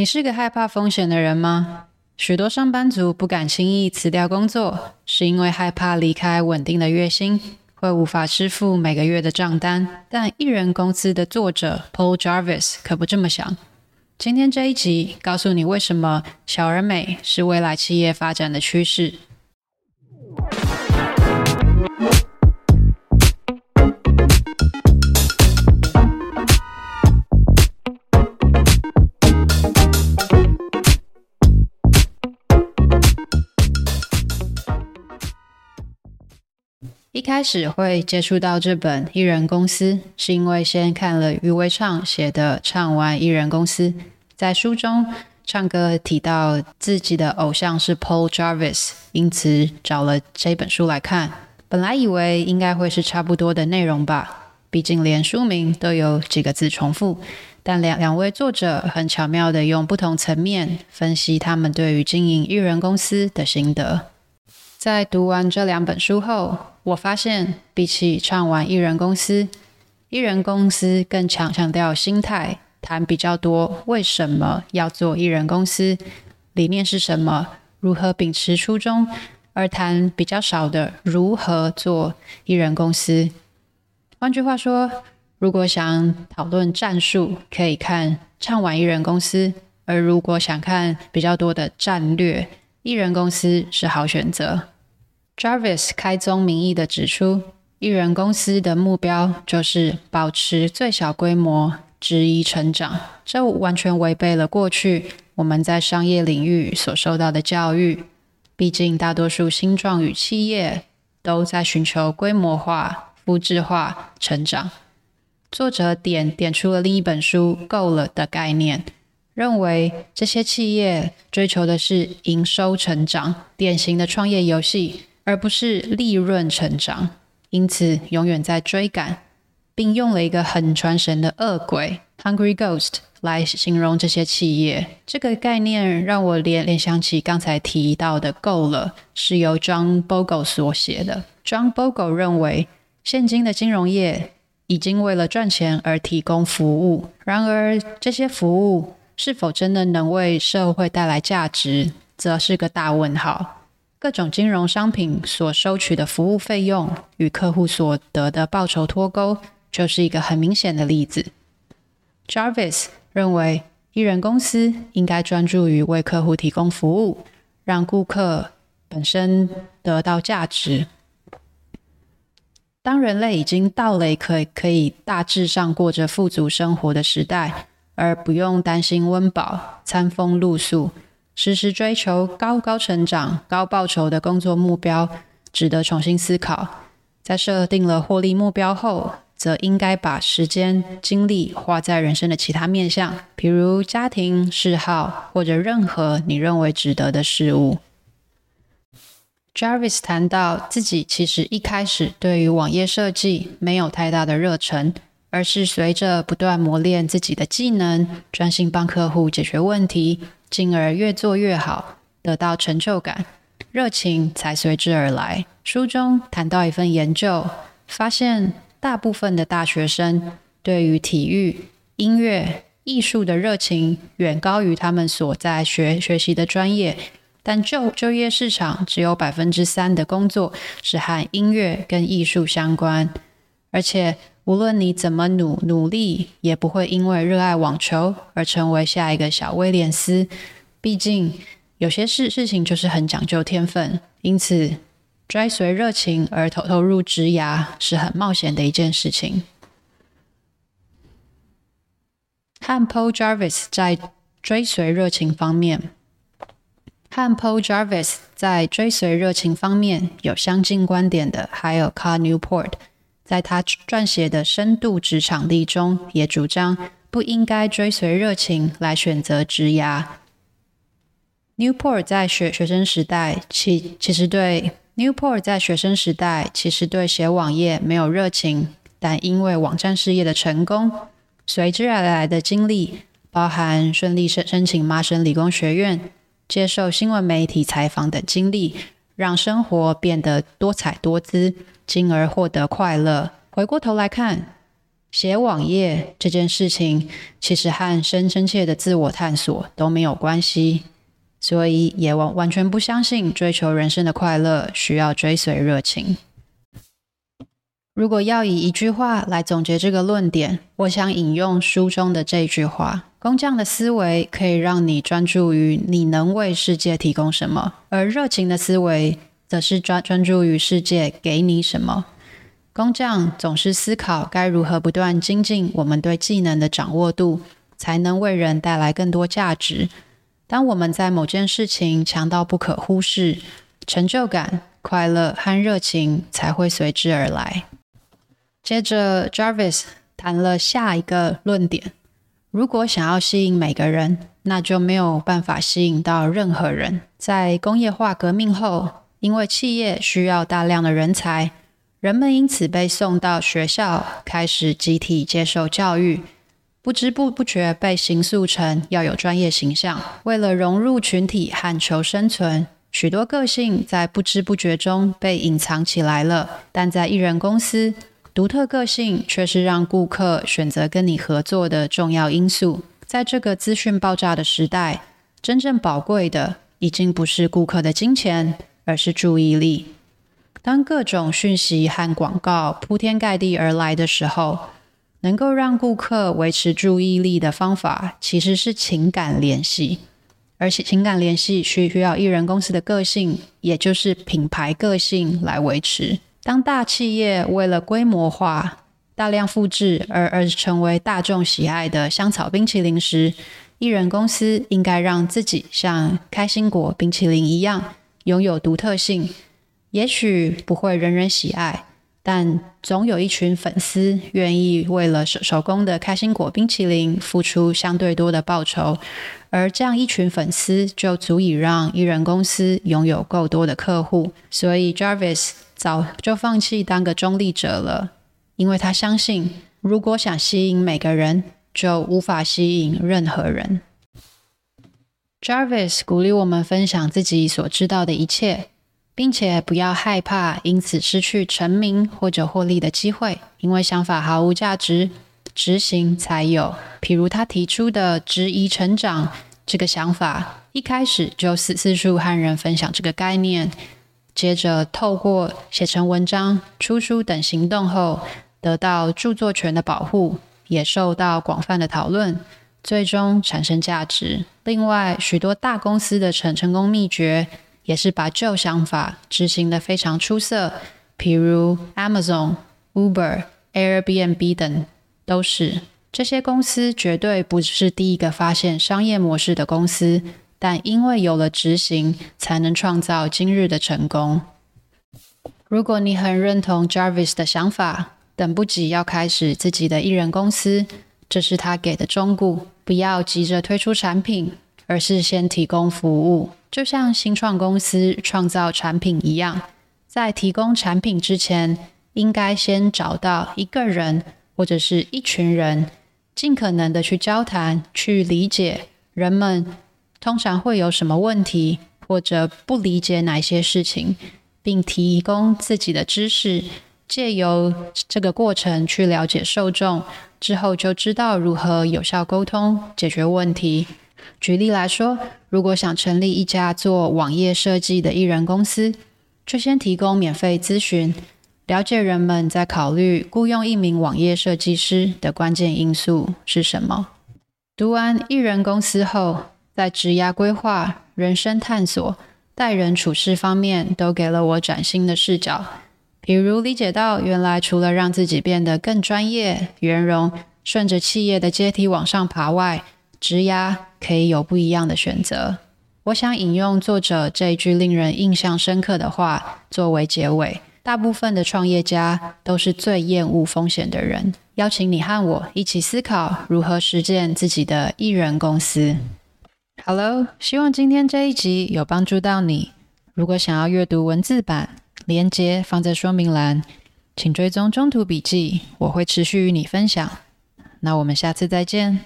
你是个害怕风险的人吗？许多上班族不敢轻易辞掉工作，是因为害怕离开稳定的月薪，会无法支付每个月的账单。但艺人公司的作者 Paul Jarvis 可不这么想。今天这一集告诉你为什么小而美是未来企业发展的趋势。一开始会接触到这本《艺人公司》，是因为先看了余威畅写的《唱完艺人公司》。在书中，唱歌提到自己的偶像是 Paul Jarvis，因此找了这本书来看。本来以为应该会是差不多的内容吧，毕竟连书名都有几个字重复。但两两位作者很巧妙地用不同层面分析他们对于经营艺人公司的心得。在读完这两本书后，我发现比起唱玩艺人公司，艺人公司更强强调心态，谈比较多为什么要做艺人公司，理念是什么，如何秉持初衷，而谈比较少的如何做艺人公司。换句话说，如果想讨论战术，可以看唱玩艺人公司；而如果想看比较多的战略，艺人公司是好选择。Jarvis 开宗明义的指出，一人公司的目标就是保持最小规模，质疑成长。这完全违背了过去我们在商业领域所受到的教育。毕竟，大多数新创与企业都在寻求规模化、复制化成长。作者点点出了另一本书《够了》的概念。认为这些企业追求的是营收成长，典型的创业游戏，而不是利润成长，因此永远在追赶，并用了一个很传神的恶鬼 （Hungry Ghost） 来形容这些企业。这个概念让我联联想起刚才提到的“够了”，是由 John Bogle 所写的。John Bogle 认为，现今的金融业已经为了赚钱而提供服务，然而这些服务。是否真的能为社会带来价值，则是个大问号。各种金融商品所收取的服务费用与客户所得的报酬脱钩，就是一个很明显的例子。Jarvis 认为，一人公司应该专注于为客户提供服务，让顾客本身得到价值。当人类已经到了可以可以大致上过着富足生活的时代。而不用担心温饱、餐风露宿，时时追求高高成长、高报酬的工作目标，值得重新思考。在设定了获利目标后，则应该把时间、精力花在人生的其他面向，比如家庭、嗜好，或者任何你认为值得的事物。Jarvis 谈到自己其实一开始对于网页设计没有太大的热忱。而是随着不断磨练自己的技能，专心帮客户解决问题，进而越做越好，得到成就感，热情才随之而来。书中谈到一份研究，发现大部分的大学生对于体育、音乐、艺术的热情远高于他们所在学学习的专业，但就就业市场只有百分之三的工作是和音乐跟艺术相关，而且。无论你怎么努努力，也不会因为热爱网球而成为下一个小威廉斯。毕竟有些事事情就是很讲究天分，因此追随热情而投投入职涯是很冒险的一件事情。和 Paul Jarvis 在追随热情方面，和 Paul Jarvis 在追随热情方面有相近观点的，还有 Cal Newport。在他撰写的《深度职场力》中，也主张不应该追随热情来选择职涯。Newport 在学学生时代，其其实对 Newport 在学生时代其实对写网页没有热情，但因为网站事业的成功，随之而来的经历，包含顺利申申请麻省理工学院、接受新闻媒体采访等经历，让生活变得多彩多姿。进而获得快乐。回过头来看写网页这件事情其实和深深切的自我探索都没有关系，所以也完完全不相信追求人生的快乐需要追随热情。如果要以一句话来总结这个论点，我想引用书中的这句话：工匠的思维可以让你专注于你能为世界提供什么，而热情的思维则是专专注于世界给你什么。工匠总是思考该如何不断精进我们对技能的掌握度，才能为人带来更多价值。当我们在某件事情强到不可忽视，成就感、快乐和热情才会随之而来。接着，Jarvis 谈了下一个论点：如果想要吸引每个人，那就没有办法吸引到任何人。在工业化革命后，因为企业需要大量的人才。人们因此被送到学校，开始集体接受教育，不知不不觉被形塑成要有专业形象。为了融入群体和求生存，许多个性在不知不觉中被隐藏起来了。但在艺人公司，独特个性却是让顾客选择跟你合作的重要因素。在这个资讯爆炸的时代，真正宝贵的已经不是顾客的金钱，而是注意力。当各种讯息和广告铺天盖地而来的时候，能够让顾客维持注意力的方法，其实是情感联系。而且情感联系需需要艺人公司的个性，也就是品牌个性来维持。当大企业为了规模化、大量复制而而成为大众喜爱的香草冰淇淋时，艺人公司应该让自己像开心果冰淇淋一样，拥有独特性。也许不会人人喜爱，但总有一群粉丝愿意为了手手工的开心果冰淇淋付出相对多的报酬，而这样一群粉丝就足以让一人公司拥有够多的客户。所以 Jarvis 早就放弃当个中立者了，因为他相信，如果想吸引每个人，就无法吸引任何人。Jarvis 鼓励我们分享自己所知道的一切。并且不要害怕因此失去成名或者获利的机会，因为想法毫无价值，执行才有。譬如他提出的质疑成长这个想法，一开始就四四处和人分享这个概念，接着透过写成文章、出书等行动后，得到著作权的保护，也受到广泛的讨论，最终产生价值。另外，许多大公司的成成功秘诀。也是把旧想法执行得非常出色，譬如 Amazon、Uber、Airbnb 等，都是这些公司绝对不是第一个发现商业模式的公司，但因为有了执行，才能创造今日的成功。如果你很认同 Jarvis 的想法，等不及要开始自己的艺人公司，这是他给的忠告：不要急着推出产品，而是先提供服务。就像新创公司创造产品一样，在提供产品之前，应该先找到一个人或者是一群人，尽可能的去交谈，去理解人们通常会有什么问题，或者不理解哪些事情，并提供自己的知识，借由这个过程去了解受众，之后就知道如何有效沟通，解决问题。举例来说，如果想成立一家做网页设计的艺人公司，就先提供免费咨询，了解人们在考虑雇佣一名网页设计师的关键因素是什么。读完艺人公司后，在职涯规划、人生探索、待人处事方面，都给了我崭新的视角。比如理解到，原来除了让自己变得更专业、圆融，顺着企业的阶梯往上爬外，职涯可以有不一样的选择。我想引用作者这一句令人印象深刻的话作为结尾：大部分的创业家都是最厌恶风险的人。邀请你和我一起思考如何实践自己的艺人公司。Hello，希望今天这一集有帮助到你。如果想要阅读文字版，连接放在说明栏，请追踪中途笔记，我会持续与你分享。那我们下次再见。